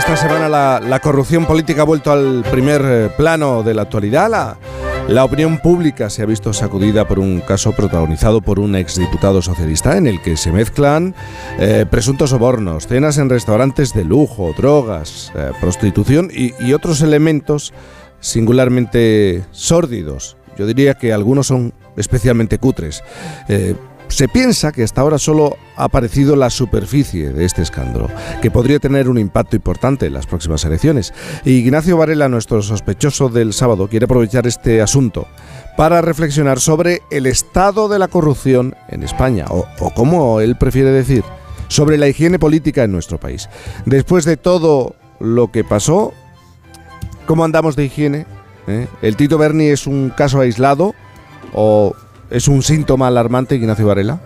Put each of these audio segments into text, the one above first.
esta semana la, corrupción política ha vuelto al primer eh, plano de la actualidad. La, opinión pública se ha visto sacudida por un caso protagonizado por un exdiputado socialista en el que se mezclan eh, presuntos sobornos, cenas en restaurantes de lujo, drogas, eh, prostitución y, otros elementos singularmente sórdidos. Yo diría que algunos son especialmente cutres. Se piensa que hasta ahora solo ha aparecido la superficie de este escándalo, que podría tener un impacto importante en las próximas elecciones. Y Ignacio Varela, nuestro sospechoso del sábado, quiere aprovechar este asunto para reflexionar sobre el estado de la corrupción en España, o, como él prefiere decir, sobre la higiene política en nuestro país. Después de todo lo que pasó, ¿cómo andamos de higiene? ¿Eh? ¿El Tito Berni es un caso aislado o ¿Es un síntoma alarmante, Ignacio Varela?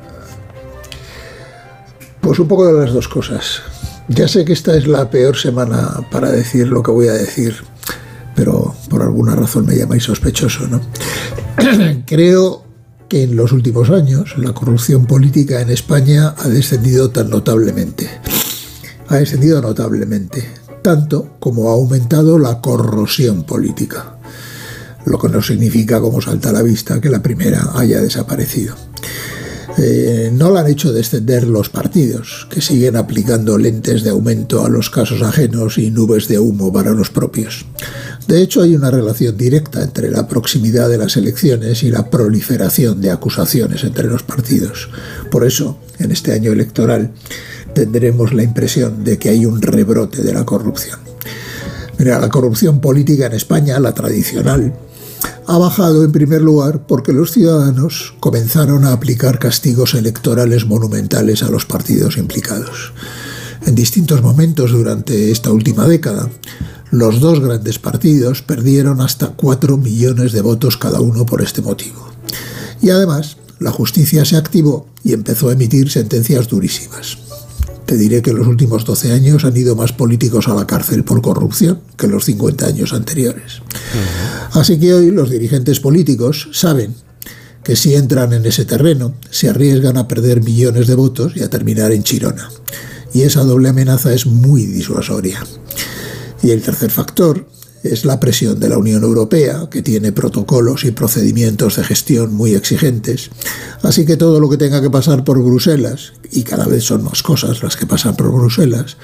Pues un poco de las dos cosas. Ya sé que esta es la peor semana para decir lo que voy a decir, pero por alguna razón me llamáis sospechoso, ¿no? Creo que en los últimos años la corrupción política en España ha descendido tan notablemente. Ha descendido notablemente, tanto como ha aumentado la corrosión política lo que no significa, como salta a la vista, que la primera haya desaparecido. Eh, no la han hecho descender los partidos, que siguen aplicando lentes de aumento a los casos ajenos y nubes de humo para los propios. De hecho, hay una relación directa entre la proximidad de las elecciones y la proliferación de acusaciones entre los partidos. Por eso, en este año electoral, tendremos la impresión de que hay un rebrote de la corrupción. Mira, la corrupción política en España, la tradicional, ha bajado en primer lugar porque los ciudadanos comenzaron a aplicar castigos electorales monumentales a los partidos implicados. En distintos momentos durante esta última década, los dos grandes partidos perdieron hasta 4 millones de votos cada uno por este motivo. Y además, la justicia se activó y empezó a emitir sentencias durísimas. Te diré que en los últimos 12 años han ido más políticos a la cárcel por corrupción que en los 50 años anteriores. Así que hoy los dirigentes políticos saben que si entran en ese terreno se arriesgan a perder millones de votos y a terminar en Chirona. Y esa doble amenaza es muy disuasoria. Y el tercer factor es la presión de la Unión Europea, que tiene protocolos y procedimientos de gestión muy exigentes. Así que todo lo que tenga que pasar por Bruselas, y cada vez son más cosas las que pasan por Bruselas,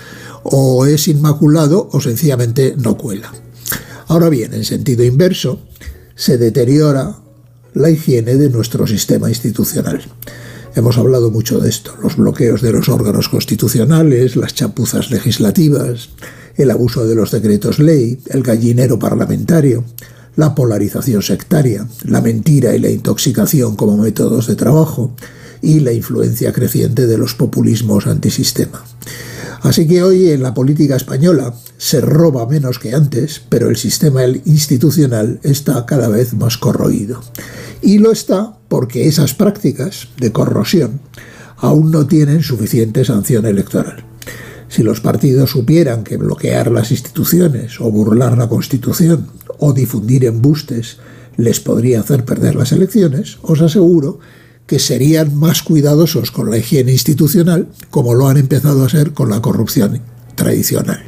o es inmaculado o sencillamente no cuela. Ahora bien, en sentido inverso, se deteriora la higiene de nuestro sistema institucional. Hemos hablado mucho de esto, los bloqueos de los órganos constitucionales, las chapuzas legislativas, el abuso de los decretos ley, el gallinero parlamentario, la polarización sectaria, la mentira y la intoxicación como métodos de trabajo y la influencia creciente de los populismos antisistema. Así que hoy en la política española se roba menos que antes, pero el sistema institucional está cada vez más corroído. Y lo está porque esas prácticas de corrosión aún no tienen suficiente sanción electoral. Si los partidos supieran que bloquear las instituciones o burlar la Constitución o difundir embustes les podría hacer perder las elecciones, os aseguro que serían más cuidadosos con la higiene institucional como lo han empezado a ser con la corrupción tradicional.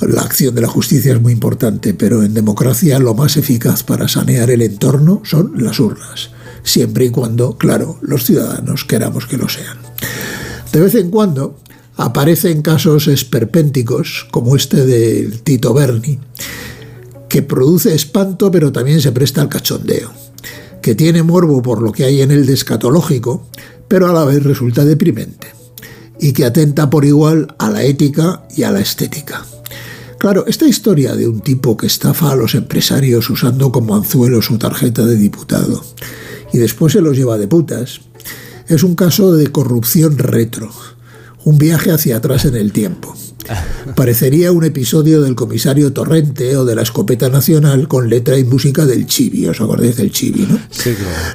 La acción de la justicia es muy importante, pero en democracia lo más eficaz para sanear el entorno son las urnas, siempre y cuando, claro, los ciudadanos queramos que lo sean. De vez en cuando aparecen casos esperpénticos, como este del Tito Berni, que produce espanto pero también se presta al cachondeo, que tiene morbo por lo que hay en el descatológico, pero a la vez resulta deprimente, y que atenta por igual a la ética y a la estética. Claro, esta historia de un tipo que estafa a los empresarios usando como anzuelo su tarjeta de diputado y después se los lleva de putas, es un caso de corrupción retro, un viaje hacia atrás en el tiempo. Parecería un episodio del comisario Torrente o de la escopeta nacional con letra y música del Chibi, ¿os acordáis del Chibi, no?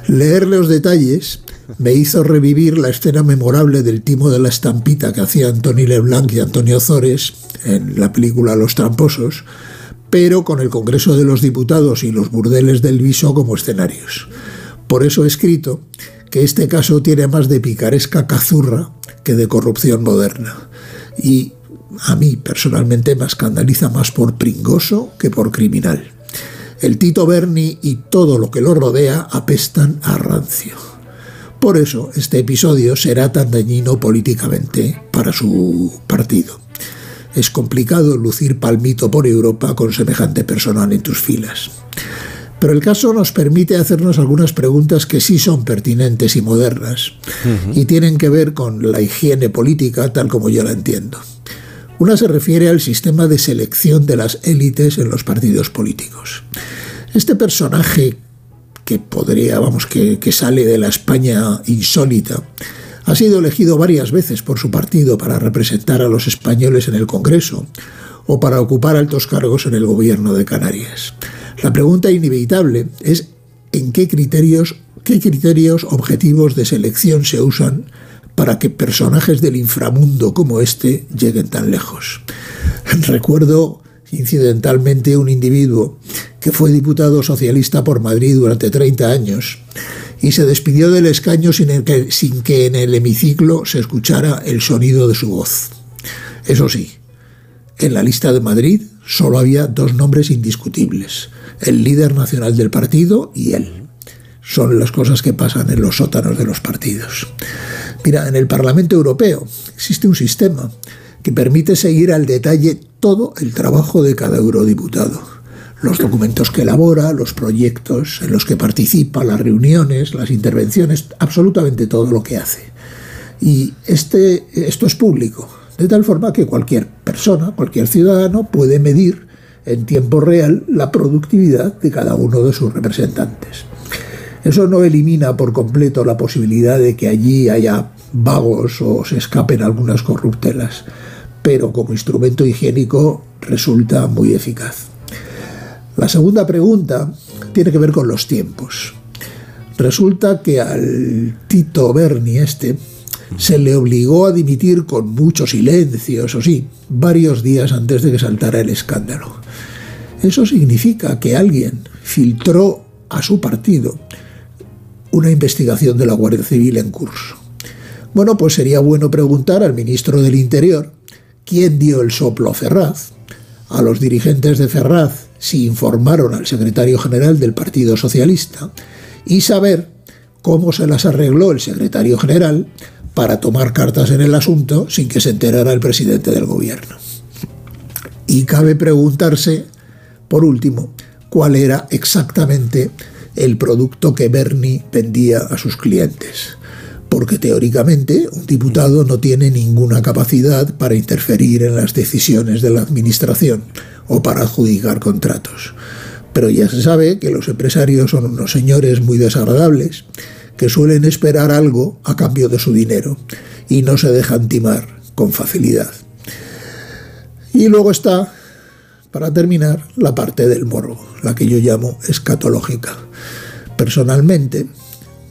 Leer los detalles me hizo revivir la escena memorable del timo de la estampita que hacía Antonio Leblanc y Antonio Zores en la película Los Tramposos, pero con el Congreso de los Diputados y los burdeles del Viso como escenarios. Por eso he escrito que este caso tiene más de picaresca cazurra que de corrupción moderna. Y a mí personalmente me escandaliza más por pringoso que por criminal. El Tito Berni y todo lo que lo rodea apestan a rancio. Por eso este episodio será tan dañino políticamente para su partido. Es complicado lucir palmito por Europa con semejante personal en tus filas. Pero el caso nos permite hacernos algunas preguntas que sí son pertinentes y modernas y tienen que ver con la higiene política tal como yo la entiendo. Una se refiere al sistema de selección de las élites en los partidos políticos. Este personaje que podría, vamos, que, que sale de la España insólita, ha sido elegido varias veces por su partido para representar a los españoles en el Congreso o para ocupar altos cargos en el gobierno de Canarias. La pregunta inevitable es en qué criterios, qué criterios objetivos de selección se usan para que personajes del inframundo como este lleguen tan lejos. Recuerdo incidentalmente un individuo que fue diputado socialista por Madrid durante 30 años y se despidió del escaño sin, que, que en el hemiciclo se escuchara el sonido de su voz. Eso sí, en la lista de Madrid solo había dos nombres indiscutibles, el líder nacional del partido y él. Son las cosas que pasan en los sótanos de los partidos. Mira, en el Parlamento Europeo existe un sistema que permite seguir al detalle todo el trabajo de cada eurodiputado. Los documentos que elabora, los proyectos en los que participa, las reuniones, las intervenciones, absolutamente todo lo que hace. Y este, esto es público, de tal forma que cualquier persona, cualquier ciudadano puede medir en tiempo real la productividad de cada uno de sus representantes. Eso no elimina por completo la posibilidad de que allí haya vagos o se escapen algunas corruptelas, pero como instrumento higiénico resulta muy eficaz. La segunda pregunta tiene que ver con los tiempos. Resulta que al Tito Berni este se le obligó a dimitir con mucho silencio, eso sí, varios días antes de que saltara el escándalo. Eso significa que alguien filtró a su partido una investigación de la Guardia Civil en curso. Bueno, pues sería bueno preguntar al ministro del Interior quién dio el soplo a Ferraz, a los dirigentes de Ferraz si informaron al secretario general del Partido Socialista y saber cómo se las arregló el secretario general para tomar cartas en el asunto sin que se enterara el presidente del gobierno. Y cabe preguntarse, por último, cuál era exactamente el producto que Bernie vendía a sus clientes. Porque teóricamente un diputado no tiene ninguna capacidad para interferir en las decisiones de la administración o para adjudicar contratos. Pero ya se sabe que los empresarios son unos señores muy desagradables que suelen esperar algo a cambio de su dinero y no se dejan timar con facilidad. Y luego está, para terminar, la parte del morbo, la que yo llamo escatológica. Personalmente,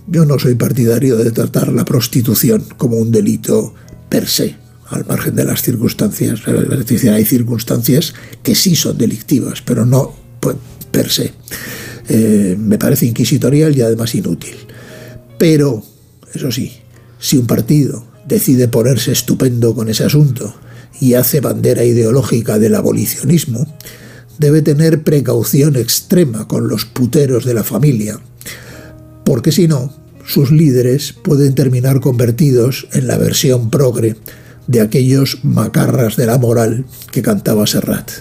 yo no soy partidario de tratar la prostitución como un delito per se, al margen de las circunstancias. Es decir, hay circunstancias que sí son delictivas, pero no per se. Eh, me parece inquisitorial y además inútil. Pero, eso sí, si un partido decide ponerse estupendo con ese asunto y hace bandera ideológica del abolicionismo, debe tener precaución extrema con los puteros de la familia, porque si no, sus líderes pueden terminar convertidos en la versión progre de aquellos macarras de la moral que cantaba Serrat.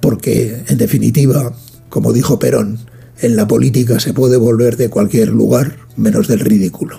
Porque, en definitiva, como dijo Perón, en la política se puede volver de cualquier lugar menos del ridículo.